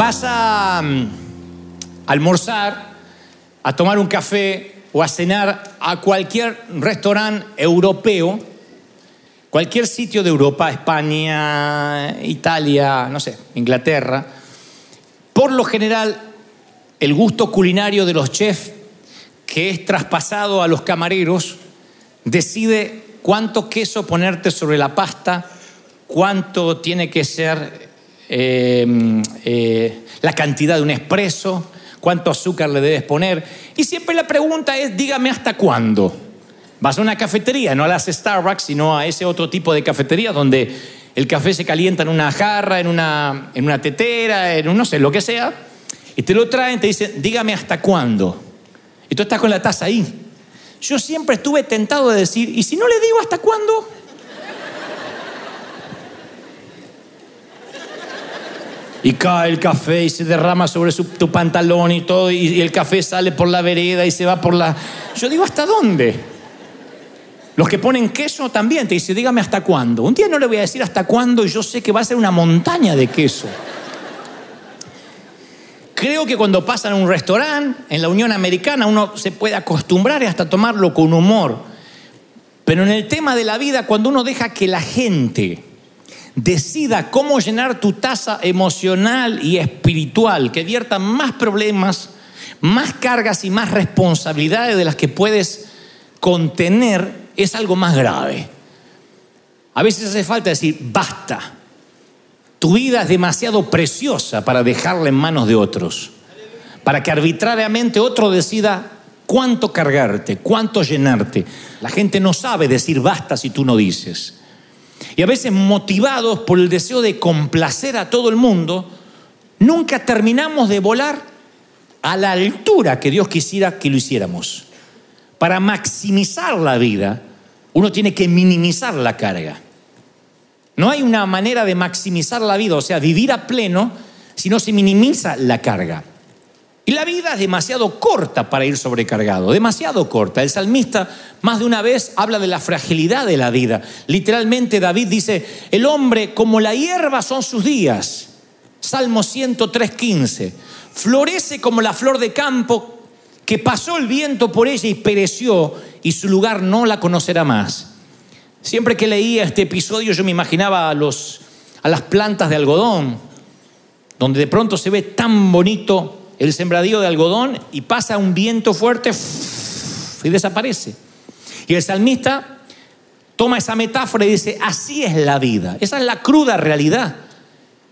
Vas a mm, almorzar, a tomar un café o a cenar a cualquier restaurante europeo, cualquier sitio de Europa, España, Italia, no sé, Inglaterra. Por lo general, el gusto culinario de los chefs que es traspasado a los camareros decide cuánto queso ponerte sobre la pasta, cuánto tiene que ser eh, eh, la cantidad de un espresso, cuánto azúcar le debes poner. Y siempre la pregunta es, dígame hasta cuándo. Vas a una cafetería, no a las Starbucks, sino a ese otro tipo de cafetería donde el café se calienta en una jarra, en una, en una tetera, en un no sé, lo que sea, y te lo traen, te dicen, dígame hasta cuándo. Y tú estás con la taza ahí. Yo siempre estuve tentado de decir, ¿y si no le digo hasta cuándo? Y cae el café y se derrama sobre su- tu pantalón y todo, y, el café sale por la vereda y se va por la... Yo digo, ¿hasta dónde? Los que ponen queso también te dicen, dígame hasta cuándo. Un día no le voy a decir hasta cuándo yo sé que va a ser una montaña de queso. Creo que cuando pasan a un restaurante en la Unión Americana uno se puede acostumbrar y hasta tomarlo con humor. Pero en el tema de la vida, cuando uno deja que la gente decida cómo llenar tu taza emocional y espiritual, que vierta más problemas, más cargas y más responsabilidades de las que puedes contener, es algo más grave. A veces hace falta decir, basta. Tu vida es demasiado preciosa para dejarla en manos de otros. Para que arbitrariamente otro decida cuánto cargarte, cuánto llenarte. La gente no sabe decir basta si tú no dices. Y a veces motivados por el deseo de complacer a todo el mundo, nunca terminamos de volar a la altura que Dios quisiera que lo hiciéramos. Para maximizar la vida, uno tiene que minimizar la carga. No hay una manera de maximizar la vida, o sea, vivir a pleno, si no se minimiza la carga. Y la vida es demasiado corta para ir sobrecargado, demasiado corta. El salmista más de una vez habla de la fragilidad de la vida. Literalmente David dice, el hombre como la hierba son sus días. Salmo 103.15. Florece como la flor de campo que pasó el viento por ella y pereció y su lugar no la conocerá más. Siempre que leía este episodio yo me imaginaba a, a las plantas de algodón, donde de pronto se ve tan bonito el sembradío de algodón y pasa un viento fuerte y desaparece. Y el salmista toma esa metáfora y dice, así es la vida, esa es la cruda realidad,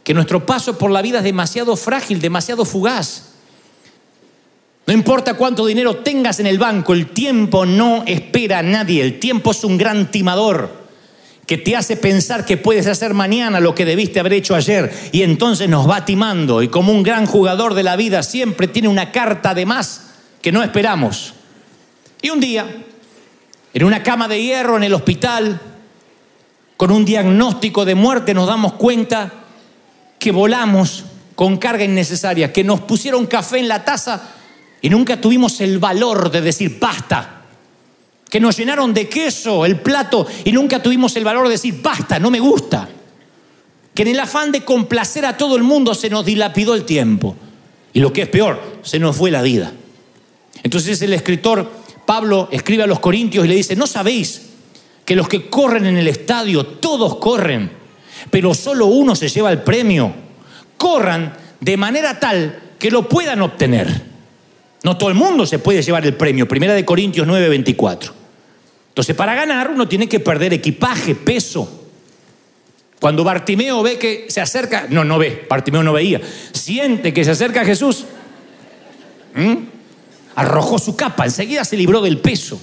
que nuestro paso por la vida es demasiado frágil, demasiado fugaz. No importa cuánto dinero tengas en el banco, el tiempo no espera a nadie. El tiempo es un gran timador que te hace pensar que puedes hacer mañana lo que debiste haber hecho ayer y entonces nos va timando y como un gran jugador de la vida siempre tiene una carta de más que no esperamos. Y un día, en una cama de hierro en el hospital, con un diagnóstico de muerte, nos damos cuenta que volamos con carga innecesaria, que nos pusieron café en la taza y nunca tuvimos el valor de decir basta. Que nos llenaron de queso el plato y nunca tuvimos el valor de decir basta, no me gusta. Que en el afán de complacer a todo el mundo se nos dilapidó el tiempo. Y lo que es peor, se nos fue la vida. Entonces el escritor Pablo escribe a los Corintios y le dice, ¿no sabéis que los que corren en el estadio, todos corren, pero solo uno se lleva el premio? Corran de manera tal que lo puedan obtener. No todo el mundo se puede llevar el premio. Primera de Corintios 9, 24. Entonces, para ganar uno tiene que perder equipaje, peso. Cuando Bartimeo ve que se acerca, no, no ve, Bartimeo no veía, siente que se acerca Jesús, arrojó su capa, enseguida se libró del peso.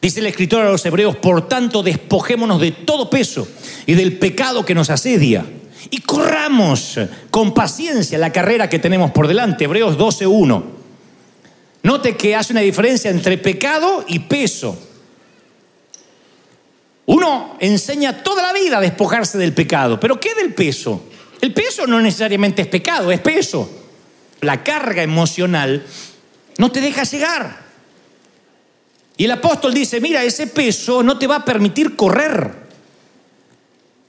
Dice el escritor a los hebreos, por tanto, despojémonos de todo peso y del pecado que nos asedia y corramos con paciencia la carrera que tenemos por delante. Hebreos 12, 1. Note que hace una diferencia entre pecado y peso. Uno enseña toda la vida a despojarse del pecado, pero ¿qué del peso? El peso no necesariamente es pecado, es peso. La carga emocional no te deja llegar. Y el apóstol dice, mira, ese peso no te va a permitir correr.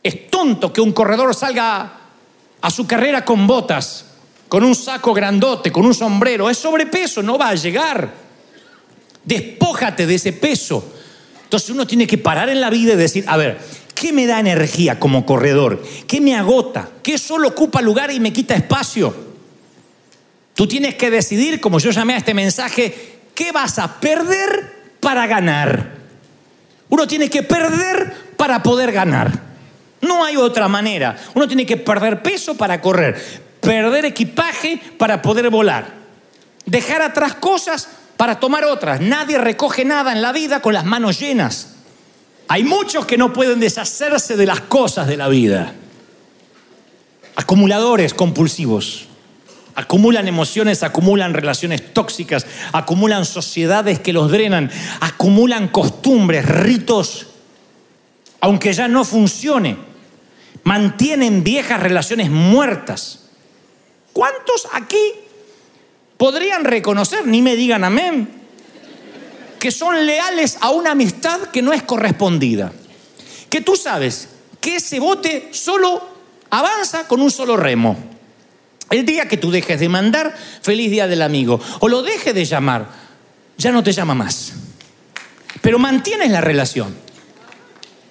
Es tonto que un corredor salga a su carrera con botas, con un saco grandote, con un sombrero, es sobrepeso, no va a llegar. Despójate de ese peso. Entonces uno tiene que parar en la vida y decir, a ver, ¿qué me da energía como corredor? ¿Qué me agota? ¿Qué solo ocupa lugar y me quita espacio? Tú tienes que decidir, como yo llamé a este mensaje, ¿qué vas a perder para ganar? Uno tiene que perder para poder ganar. No hay otra manera. Uno tiene que perder peso para correr, perder equipaje para poder volar, dejar atrás cosas para tomar otras. Nadie recoge nada en la vida con las manos llenas. Hay muchos que no pueden deshacerse de las cosas de la vida. Acumuladores compulsivos. Acumulan emociones, acumulan relaciones tóxicas, acumulan sociedades que los drenan, acumulan costumbres, ritos, aunque ya no funcione. Mantienen viejas relaciones muertas. ¿Cuántos aquí podrían reconocer, ni me digan amén, que son leales a una amistad que no es correspondida? Que tú sabes que ese bote solo avanza con un solo remo. El día que tú dejes de mandar, feliz día del amigo, o lo dejes de llamar, ya no te llama más. Pero mantienes la relación.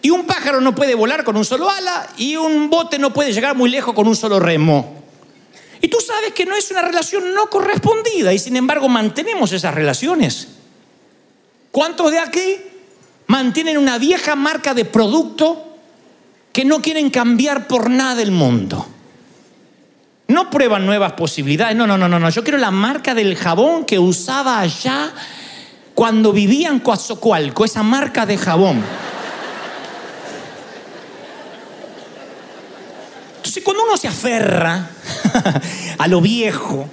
Y un pájaro no puede volar con un solo ala y un bote no puede llegar muy lejos con un solo remo. Y tú sabes que no es una relación no correspondida y sin embargo mantenemos esas relaciones. ¿Cuántos de aquí mantienen una vieja marca de producto que no quieren cambiar por nada del mundo? No prueban nuevas posibilidades. No, no, no, no, no. Yo quiero la marca del jabón que usaba allá cuando vivía en Coatzacoalco, esa marca de jabón. Entonces, cuando uno se aferra a lo viejo,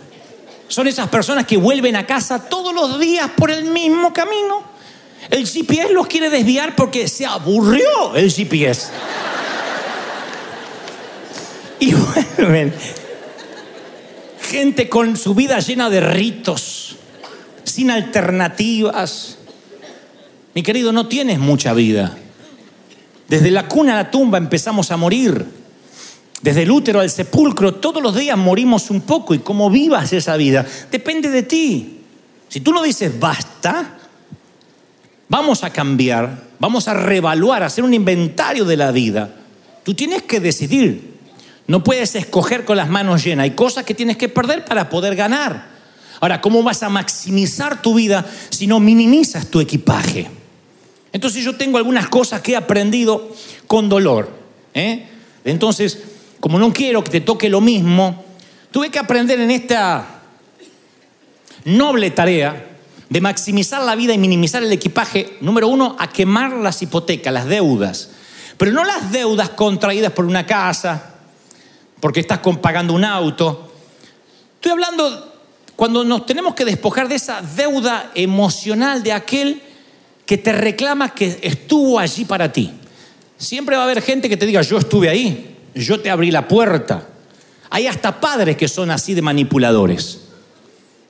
son esas personas que vuelven a casa todos los días por el mismo camino. El GPS los quiere desviar porque se aburrió el GPS. Y vuelven. Gente con su vida llena de ritos, sin alternativas. Mi querido, no tienes mucha vida. Desde la cuna a la tumba empezamos a morir. Desde el útero al sepulcro, todos los días morimos un poco y cómo vivas esa vida depende de ti. Si tú no dices basta, vamos a cambiar, vamos a reevaluar, a hacer un inventario de la vida. Tú tienes que decidir. No puedes escoger con las manos llenas. Hay cosas que tienes que perder para poder ganar. Ahora, ¿cómo vas a maximizar tu vida si no minimizas tu equipaje? Entonces yo tengo algunas cosas que he aprendido con dolor. ¿eh? Entonces, como no quiero que te toque lo mismo, tuve que aprender en esta noble tarea de maximizar la vida y minimizar el equipaje, número uno, a quemar las hipotecas, las deudas. Pero no las deudas contraídas por una casa, porque estás pagando un auto. Estoy hablando cuando nos tenemos que despojar de esa deuda emocional de aquel que te reclama que estuvo allí para ti. Siempre va a haber gente que te diga, yo estuve ahí yo te abrí la puerta. Hay hasta padres que son así de manipuladores.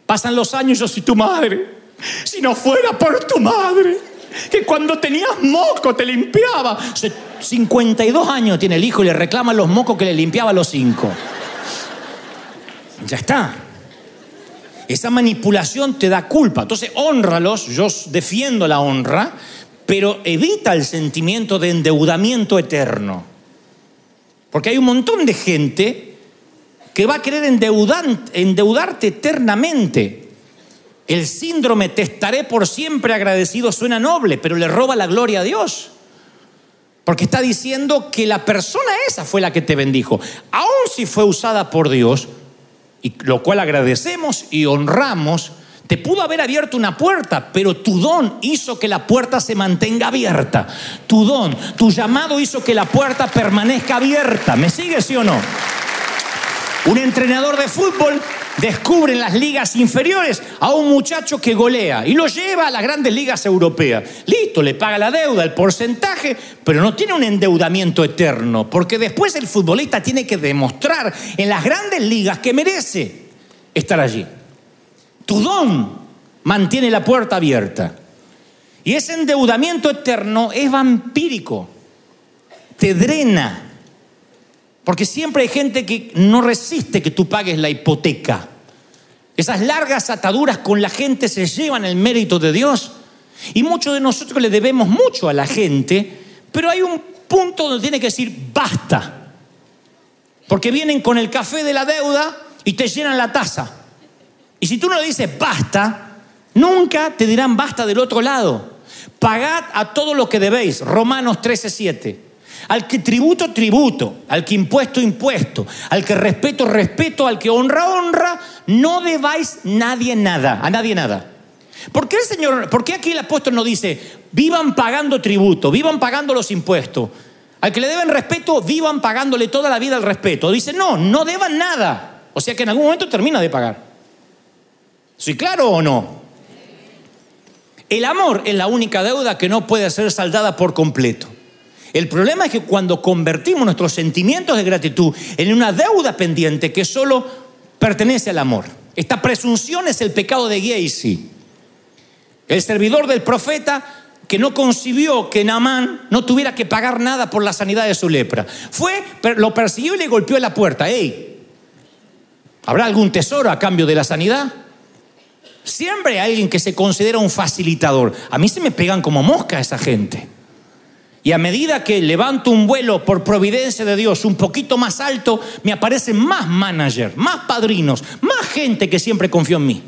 Pasan los años, yo soy tu madre. Si no fuera por tu madre, que cuando tenías moco te limpiaba. 52 años tiene el hijo y le reclama los mocos que le limpiaba a los 5. Ya está. Esa manipulación te da culpa. Entonces, honralos, yo defiendo la honra, pero evita el sentimiento de endeudamiento eterno. Porque hay un montón de gente que va a querer endeudarte eternamente. El síndrome te estaré por siempre agradecido suena noble, pero le roba la gloria a Dios. Porque está diciendo que la persona esa fue la que te bendijo. Aun si fue usada por Dios, y lo cual agradecemos y honramos, te pudo haber abierto una puerta, pero tu don hizo que la puerta se mantenga abierta. Tu don, tu llamado hizo que la puerta permanezca abierta. ¿Me sigue, sí o no? Un entrenador de fútbol descubre en las ligas inferiores a un muchacho que golea y lo lleva a las grandes ligas europeas. Listo, le paga la deuda, el porcentaje, pero no tiene un endeudamiento eterno, porque después el futbolista tiene que demostrar en las grandes ligas que merece estar allí. Tu don mantiene la puerta abierta. Y ese endeudamiento eterno es vampírico. Te drena. Porque siempre hay gente que no resiste que tú pagues la hipoteca. Esas largas ataduras con la gente se llevan el mérito de Dios. Y muchos de nosotros le debemos mucho a la gente, pero hay un punto donde tiene que decir basta. Porque vienen con el café de la deuda y te llenan la taza. Y si tú no le dices basta, nunca te dirán basta del otro lado. Pagad a todo lo que debéis. Romanos 13:7. Al que tributo, tributo. Al que impuesto, impuesto. Al que respeto, respeto. Al que honra, honra. No debáis nadie nada. A nadie nada. ¿Por qué el Señor, por qué aquí el apóstol no dice, vivan pagando tributo, vivan pagando los impuestos? Al que le deben respeto, vivan pagándole toda la vida el respeto. Dice, no, no deban nada. O sea que en algún momento termina de pagar. ¿Soy claro o no? El amor es la única deuda que no puede ser saldada por completo. El problema es que cuando convertimos nuestros sentimientos de gratitud en una deuda pendiente que solo pertenece al amor. Esta presunción es el pecado de Gacy. El servidor del profeta que no concibió que Naamán no tuviera que pagar nada por la sanidad de su lepra. Fue, lo persiguió y le golpeó en la puerta. ¡Ey! ¿Habrá algún tesoro a cambio de la sanidad? Siempre hay alguien que se considera un facilitador. A mí se me pegan como mosca esa gente. Y a medida que levanto un vuelo por providencia de Dios un poquito más alto, me aparecen más managers, más padrinos, más gente que siempre confió en mí.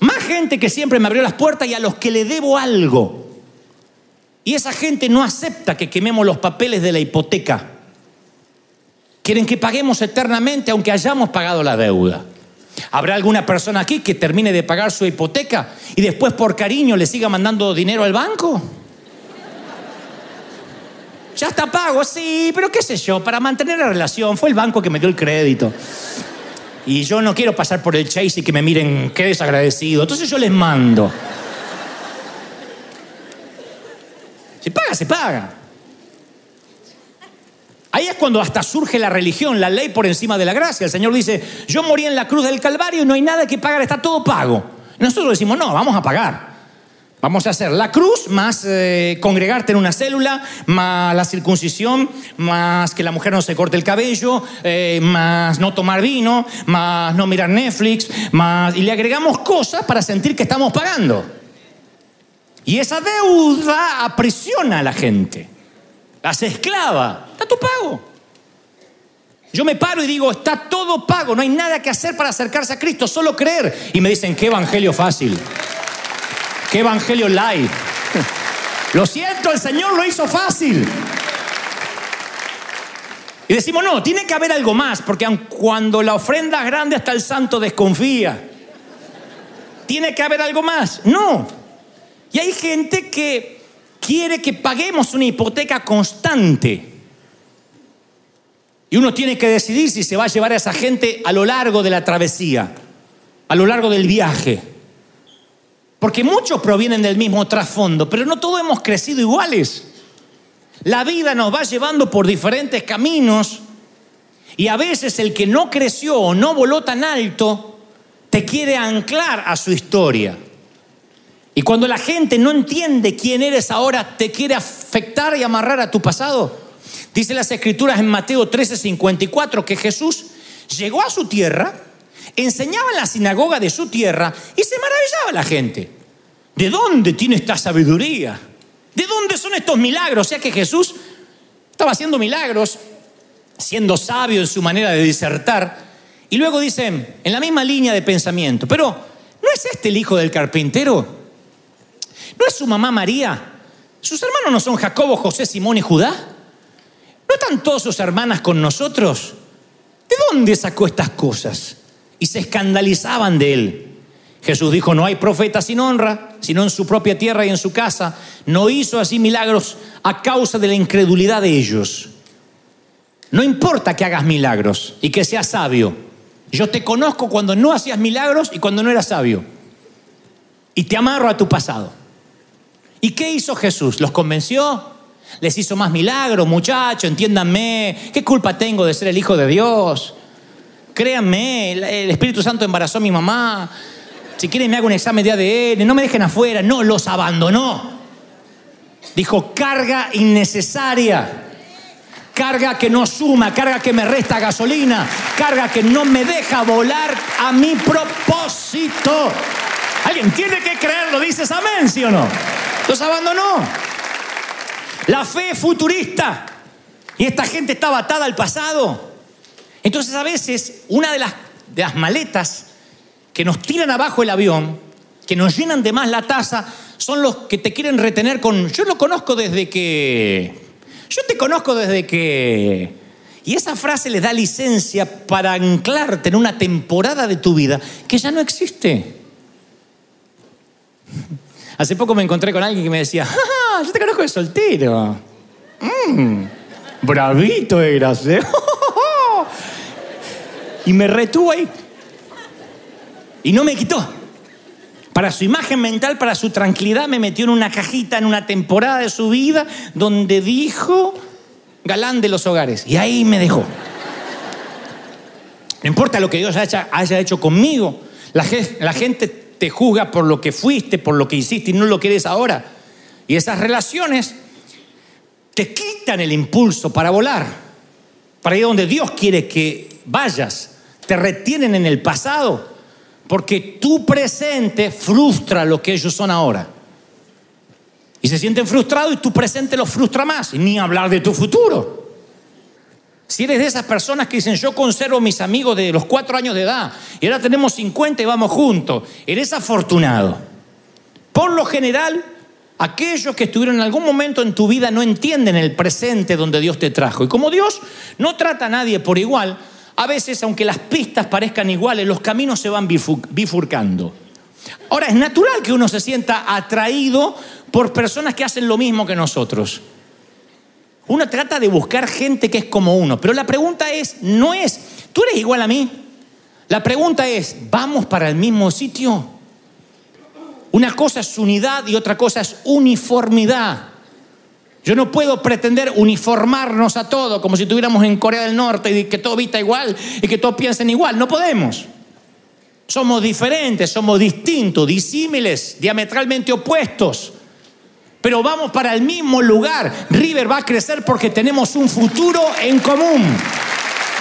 Más gente que siempre me abrió las puertas y a los que le debo algo. Y esa gente no acepta que quememos los papeles de la hipoteca. Quieren que paguemos eternamente aunque hayamos pagado la deuda. ¿Habrá alguna persona aquí que termine de pagar su hipoteca y después por cariño le siga mandando dinero al banco? Ya está pago, sí, pero qué sé yo, para mantener la relación, fue el banco que me dio el crédito. Y yo no quiero pasar por el chase y que me miren qué desagradecido. Entonces yo les mando. Se paga, se paga. Ahí es cuando hasta surge la religión, la ley por encima de la gracia. El Señor dice, yo morí en la cruz del Calvario y no hay nada que pagar, está todo pago. Nosotros decimos, no, vamos a pagar. Vamos a hacer la cruz más eh, congregarte en una célula, más la circuncisión, más que la mujer no se corte el cabello, eh, más no tomar vino, más no mirar Netflix, más... Y le agregamos cosas para sentir que estamos pagando. Y esa deuda aprisiona a la gente, las esclava. Está tu pago. Yo me paro y digo, está todo pago, no hay nada que hacer para acercarse a Cristo, solo creer. Y me dicen, qué evangelio fácil. ¿Qué evangelio light? Lo siento, el Señor lo hizo fácil. Y decimos, no, tiene que haber algo más, porque cuando la ofrenda es grande hasta el santo desconfía. Tiene que haber algo más. No. Y hay gente que quiere que paguemos una hipoteca constante. Y uno tiene que decidir si se va a llevar a esa gente a lo largo de la travesía, a lo largo del viaje. Porque muchos provienen del mismo trasfondo, pero no todos hemos crecido iguales. La vida nos va llevando por diferentes caminos y a veces el que no creció o no voló tan alto te quiere anclar a su historia. Y cuando la gente no entiende quién eres ahora, te quiere afectar y amarrar a tu pasado. Dice las escrituras en Mateo 13:54 que Jesús llegó a su tierra enseñaba en la sinagoga de su tierra y se maravillaba la gente. ¿De dónde tiene esta sabiduría? ¿De dónde son estos milagros? O sea que Jesús estaba haciendo milagros, siendo sabio en su manera de disertar. Y luego dicen, en la misma línea de pensamiento, pero ¿no es este el hijo del carpintero? ¿No es su mamá María? ¿Sus hermanos no son Jacobo, José, Simón y Judá? ¿No están todas sus hermanas con nosotros? ¿De dónde sacó estas cosas? y se escandalizaban de él. Jesús dijo, no hay profeta sin honra, sino en su propia tierra y en su casa. No hizo así milagros a causa de la incredulidad de ellos. No importa que hagas milagros y que seas sabio. Yo te conozco cuando no hacías milagros y cuando no eras sabio. Y te amarro a tu pasado. ¿Y qué hizo Jesús? ¿Los convenció? ¿Les hizo más milagros, muchachos? Entiéndanme. ¿Qué culpa tengo de ser el Hijo de Dios? Créanme, el Espíritu Santo embarazó a mi mamá. Si quieren me hago un examen de ADN, no me dejen afuera. No, los abandonó. Dijo, carga innecesaria. carga que no suma, carga que me resta gasolina, carga que no me deja volar a mi propósito. Alguien tiene que creerlo, dices amén, ¿sí o no? Los abandonó. La fe futurista. Y esta gente estaba atada al pasado. Entonces a veces una de las, de las maletas que nos tiran abajo el avión, que nos llenan de más la taza, son los que te quieren retener con, yo lo conozco desde que, yo te conozco desde que... Y esa frase le da licencia para anclarte en una temporada de tu vida que ya no existe. Hace poco me encontré con alguien que me decía, ¡Ah, yo te conozco de soltero! Mm, bravito eras, ¿eh? y me retuvo ahí. Y no me quitó. Para su imagen mental, para su tranquilidad, me metió en una cajita en una temporada de su vida donde dijo galán de los hogares. Y ahí me dejó. No importa lo que Dios haya, hecho conmigo. La gente te juzga por lo que fuiste, por lo que hiciste y no lo que eres ahora. Y esas relaciones te quitan el impulso para volar, para ir donde Dios quiere que vayas. Te retienen en el pasado porque tu presente frustra lo que ellos son ahora. Y se sienten frustrados y tu presente los frustra más. Y ni hablar de tu futuro. Si eres de esas personas que dicen, yo conservo mis amigos de los cuatro años de edad y ahora tenemos 50 y vamos juntos, eres afortunado. Por lo general, aquellos que estuvieron en algún momento en tu vida no entienden el presente donde Dios te trajo. Y como Dios no trata a nadie por igual, a veces, aunque las pistas parezcan iguales, los caminos se van bifurcando. Ahora, es natural que uno se sienta atraído por personas que hacen lo mismo que nosotros. Uno trata de buscar gente que es como uno, pero la pregunta es, no es, ¿tú eres igual a mí? La pregunta es, ¿vamos para el mismo sitio? Una cosa es unidad y otra cosa es uniformidad. Yo no puedo pretender uniformarnos a todo como si estuviéramos en Corea del Norte y que todo vista igual y que todos piensen igual. No podemos. Somos diferentes, somos distintos, disímiles, diametralmente opuestos. Pero vamos para el mismo lugar. River va a crecer porque tenemos un futuro en común.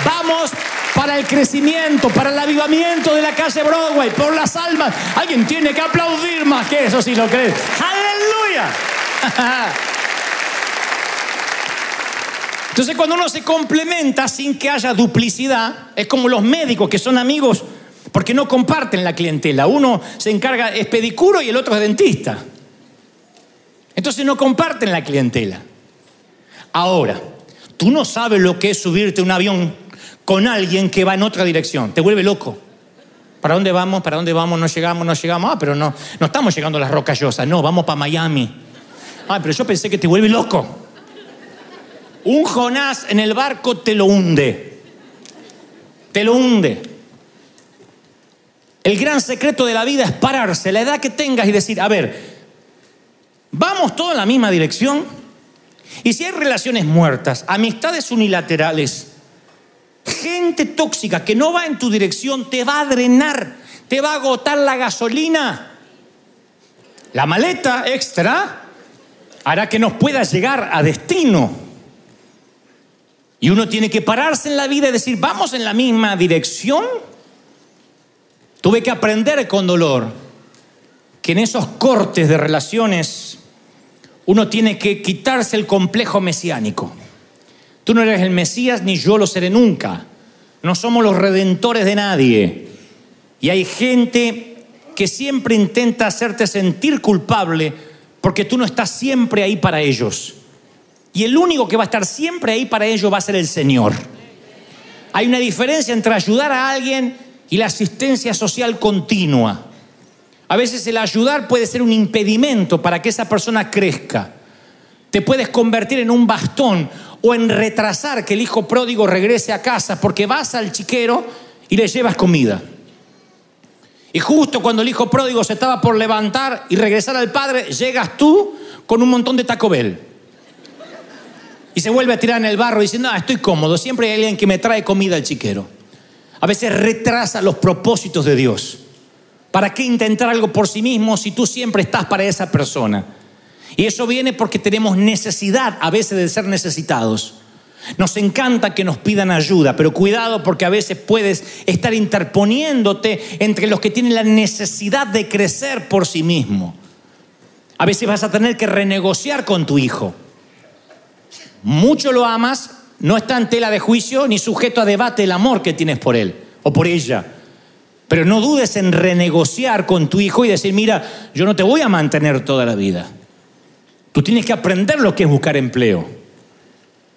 Vamos para el crecimiento, para el avivamiento de la calle Broadway, por las almas. Alguien tiene que aplaudir más que eso si lo crees. ¡Aleluya! Entonces cuando uno se complementa sin que haya duplicidad, es como los médicos que son amigos porque no comparten la clientela. Uno se encarga, es pedicuro y el otro es dentista. Entonces no comparten la clientela. Ahora, tú no sabes lo que es subirte a un avión con alguien que va en otra dirección. Te vuelve loco. ¿Para dónde vamos? ¿Para dónde vamos? No llegamos, no llegamos. Ah, pero no, no estamos llegando a las rocallosas. No, vamos para Miami. Ah, pero yo pensé que te vuelve loco. Un Jonás en el barco te lo hunde. Te lo hunde. El gran secreto de la vida es pararse, la edad que tengas y decir, a ver, vamos todos en la misma dirección. Y si hay relaciones muertas, amistades unilaterales, gente tóxica que no va en tu dirección, te va a drenar, te va a agotar la gasolina. La maleta extra hará que nos puedas llegar a destino. Y uno tiene que pararse en la vida y decir, vamos en la misma dirección. Tuve que aprender con dolor que en esos cortes de relaciones uno tiene que quitarse el complejo mesiánico. Tú no eres el Mesías ni yo lo seré nunca. No somos los redentores de nadie. Y hay gente que siempre intenta hacerte sentir culpable porque tú no estás siempre ahí para ellos. Y el único que va a estar siempre ahí para ello va a ser el Señor. Hay una diferencia entre ayudar a alguien y la asistencia social continua. A veces el ayudar puede ser un impedimento para que esa persona crezca. Te puedes convertir en un bastón o en retrasar que el hijo pródigo regrese a casa porque vas al chiquero y le llevas comida. Y justo cuando el hijo pródigo se estaba por levantar y regresar al padre, llegas tú con un montón de Taco Bell y se vuelve a tirar en el barro diciendo, ah, estoy cómodo, siempre hay alguien que me trae comida al chiquero. A veces retrasa los propósitos de Dios. ¿Para qué intentar algo por sí mismo si tú siempre estás para esa persona? Y eso viene porque tenemos necesidad a veces de ser necesitados. Nos encanta que nos pidan ayuda, pero cuidado porque a veces puedes estar interponiéndote entre los que tienen la necesidad de crecer por sí mismo. A veces vas a tener que renegociar con tu hijo. Mucho lo amas, no está en tela de juicio ni sujeto a debate el amor que tienes por él o por ella. Pero no dudes en renegociar con tu hijo y decir, mira, yo no te voy a mantener toda la vida. Tú tienes que aprender lo que es buscar empleo.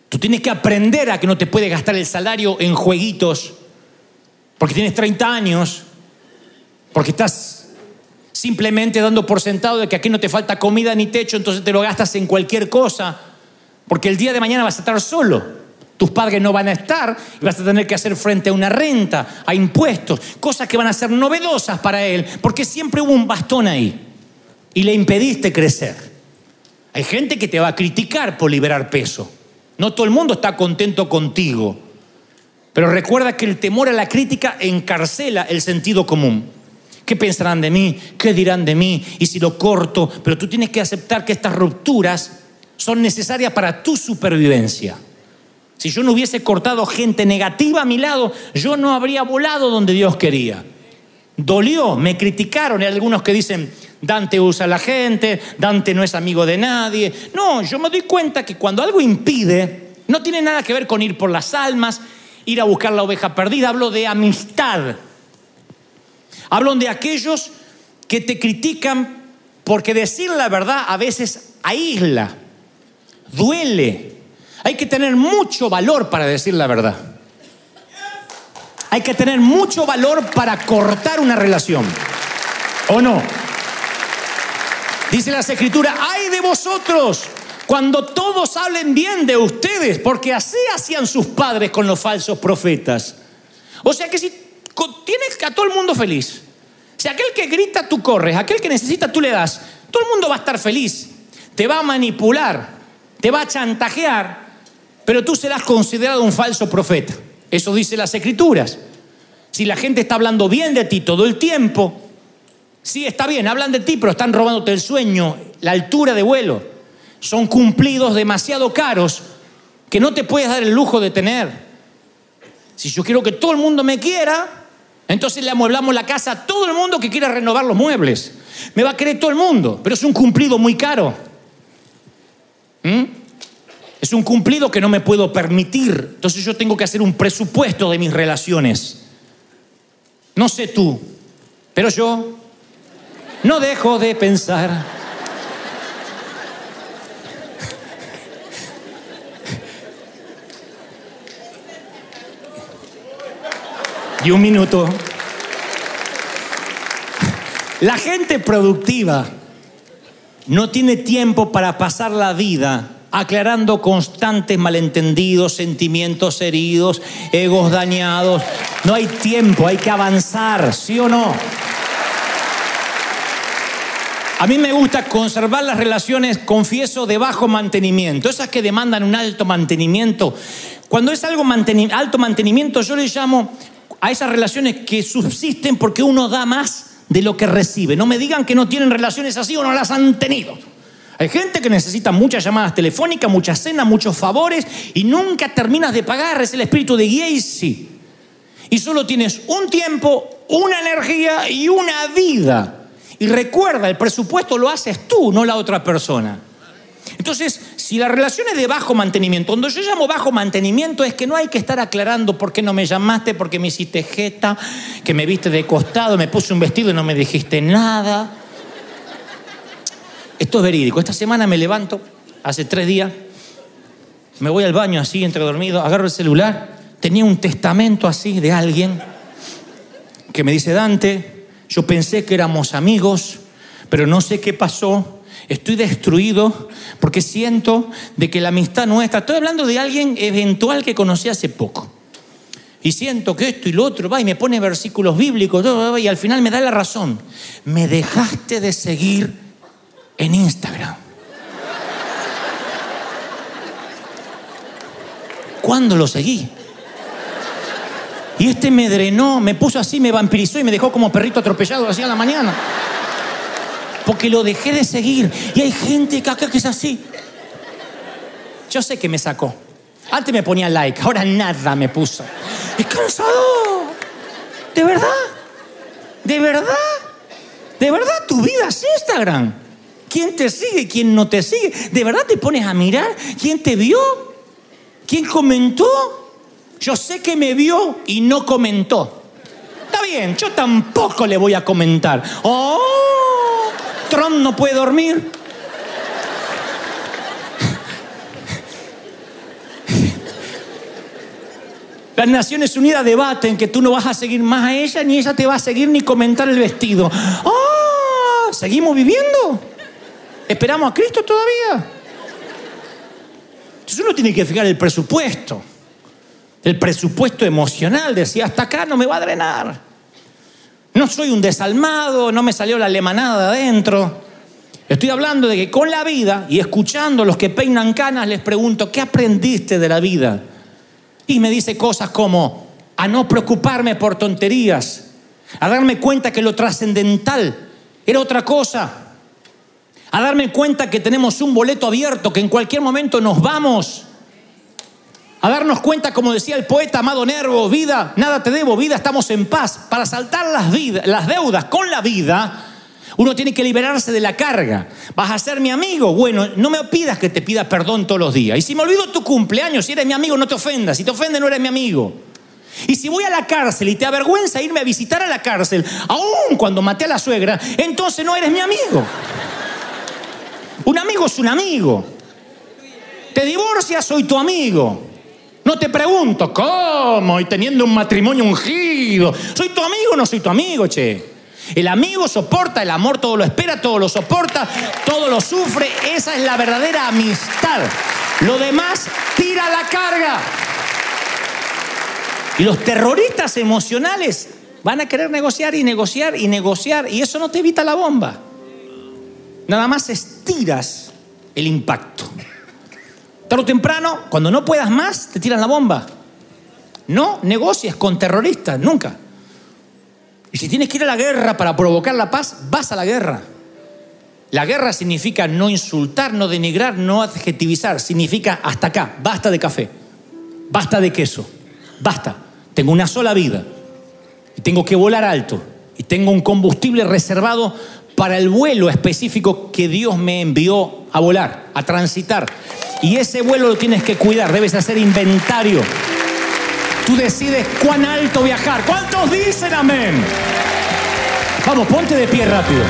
Tú tienes que aprender a que no te puedes gastar el salario en jueguitos porque tienes 30 años, porque estás simplemente dando por sentado de que aquí no te falta comida ni techo, entonces te lo gastas en cualquier cosa, porque el día de mañana vas a estar solo. Tus padres no van a estar y vas a tener que hacer frente a una renta, a impuestos, cosas que van a ser novedosas para él, porque siempre hubo un bastón ahí y le impediste crecer. Hay gente que te va a criticar por liberar peso. No todo el mundo está contento contigo. Pero recuerda que el temor a la crítica encarcela el sentido común. ¿Qué pensarán de mí? ¿Qué dirán de mí? Y si lo corto, pero tú tienes que aceptar que estas rupturas son necesarias para tu supervivencia. Si yo no hubiese cortado gente negativa a mi lado, yo no habría volado donde Dios quería. Dolió, me criticaron. Hay algunos que dicen, Dante usa a la gente, Dante no es amigo de nadie. No, yo me doy cuenta que cuando algo impide, no tiene nada que ver con ir por las almas, ir a buscar la oveja perdida. Hablo de amistad. Hablo de aquellos que te critican porque decir la verdad a veces aísla, duele. Hay que tener mucho valor para decir la verdad. Hay que tener mucho valor para cortar una relación. ¿O no? Dice las escrituras, ay de vosotros cuando todos hablen bien de ustedes, porque así hacían sus padres con los falsos profetas. O sea que si tienes a todo el mundo feliz, si aquel que grita tú corres, aquel que necesita tú le das, todo el mundo va a estar feliz, te va a manipular, te va a chantajear, pero tú serás considerado un falso profeta. Eso dice las escrituras. Si la gente está hablando bien de ti todo el tiempo, sí, está bien, hablan de ti, pero están robándote el sueño, la altura de vuelo. Son cumplidos demasiado caros que no te puedes dar el lujo de tener. Si yo quiero que todo el mundo me quiera, entonces le amueblamos la casa a todo el mundo que quiera renovar los muebles. Me va a querer todo el mundo, pero es un cumplido muy caro. ¿Mm? Es un cumplido que no me puedo permitir. Entonces yo tengo que hacer un presupuesto de mis relaciones. No sé tú, pero yo no dejo de pensar. Y un minuto. La gente productiva no tiene tiempo para pasar la vida aclarando constantes malentendidos, sentimientos heridos, egos dañados. No hay tiempo, hay que avanzar, ¿sí o no? A mí me gusta conservar las relaciones, confieso, de bajo mantenimiento, esas que demandan un alto mantenimiento. Cuando es algo alto mantenimiento, yo le llamo a esas relaciones que subsisten porque uno da más de lo que recibe. No me digan que no tienen relaciones así o no las han tenido. Hay gente que necesita muchas llamadas telefónicas, muchas cenas, muchos favores y nunca terminas de pagar. Es el espíritu de Gacy. Y solo tienes un tiempo, una energía y una vida. Y recuerda, el presupuesto lo haces tú, no la otra persona. Entonces, si la relación es de bajo mantenimiento, cuando yo llamo bajo mantenimiento es que no hay que estar aclarando por qué no me llamaste, por qué me hiciste jeta, que me viste de costado, me puse un vestido y no me dijiste nada. Esto es verídico. Esta semana me levanto, hace tres días, me voy al baño así, entre dormido, agarro el celular, tenía un testamento así de alguien que me dice, Dante, yo pensé que éramos amigos, pero no sé qué pasó, estoy destruido porque siento de que la amistad nuestra, estoy hablando de alguien eventual que conocí hace poco. Y siento que esto y lo otro, va y me pone versículos bíblicos, y al final me da la razón. Me dejaste de seguir en Instagram. ¿Cuándo lo seguí? Y este me drenó, me puso así, me vampirizó y me dejó como perrito atropellado así a la mañana. Porque lo dejé de seguir. Y hay gente que acá que es así. Yo sé que me sacó. Antes me ponía like, ahora nada me puso. Es cansado. ¿De verdad? ¿De verdad? ¿De verdad tu vida es Instagram? ¿Quién te sigue? ¿Quién no te sigue? ¿De verdad te pones a mirar quién te vio? ¿Quién comentó? Yo sé que me vio y no comentó. Está bien, yo tampoco le voy a comentar. ¡Oh! Trump no puede dormir. Las Naciones Unidas debaten que tú no vas a seguir más a ella, ni ella te va a seguir ni comentar el vestido. ¡Ah! ¿Seguimos viviendo? ¿Esperamos a Cristo todavía? Entonces uno tiene que fijar el presupuesto. El presupuesto emocional. Decía, hasta acá no me va a drenar. No soy un desalmado, no me salió la alemanada adentro. Estoy hablando de que con la vida y escuchando a los que peinan canas, les pregunto, ¿qué aprendiste de la vida? Y me dice cosas como a no preocuparme por tonterías, a darme cuenta que lo trascendental era otra cosa, a darme cuenta que tenemos un boleto abierto, que en cualquier momento nos vamos, a darnos cuenta, como decía el poeta Amado Nervo, vida, nada te debo, vida, estamos en paz, para saltar las, deudas con la vida. Uno tiene que liberarse de la carga. ¿Vas a ser mi amigo? Bueno, no me pidas que te pida perdón todos los días. Y si me olvido tu cumpleaños, si eres mi amigo, no te ofendas. Si te ofende, no eres mi amigo. Y si voy a la cárcel y te avergüenza irme a visitar a la cárcel, aún cuando maté a la suegra, entonces no eres mi amigo. Un amigo es un amigo. Te divorcias, soy tu amigo. No te pregunto, ¿cómo? Y teniendo un matrimonio ungido. ¿Soy tu amigo o no soy tu amigo, che? El amigo soporta, el amor todo lo espera, todo lo soporta, todo lo sufre. Esa es la verdadera amistad. Lo demás tira la carga. Y los terroristas emocionales van a querer negociar y negociar y negociar y eso no te evita la bomba. Nada más estiras el impacto. Tarde o temprano, cuando no puedas más, te tiran la bomba. No negocies con terroristas, nunca. Y si tienes que ir a la guerra para provocar la paz, vas a la guerra. La guerra significa no insultar, no denigrar, no adjetivizar. Significa hasta acá, basta de café, basta de queso, basta. Tengo una sola vida y tengo que volar alto y tengo un combustible reservado para el vuelo específico que Dios me envió a volar, a transitar. Y ese vuelo lo tienes que cuidar, debes hacer inventario. Tú decides cuán alto viajar. ¿Cuántos dicen amén? Vamos, ponte de pie rápido.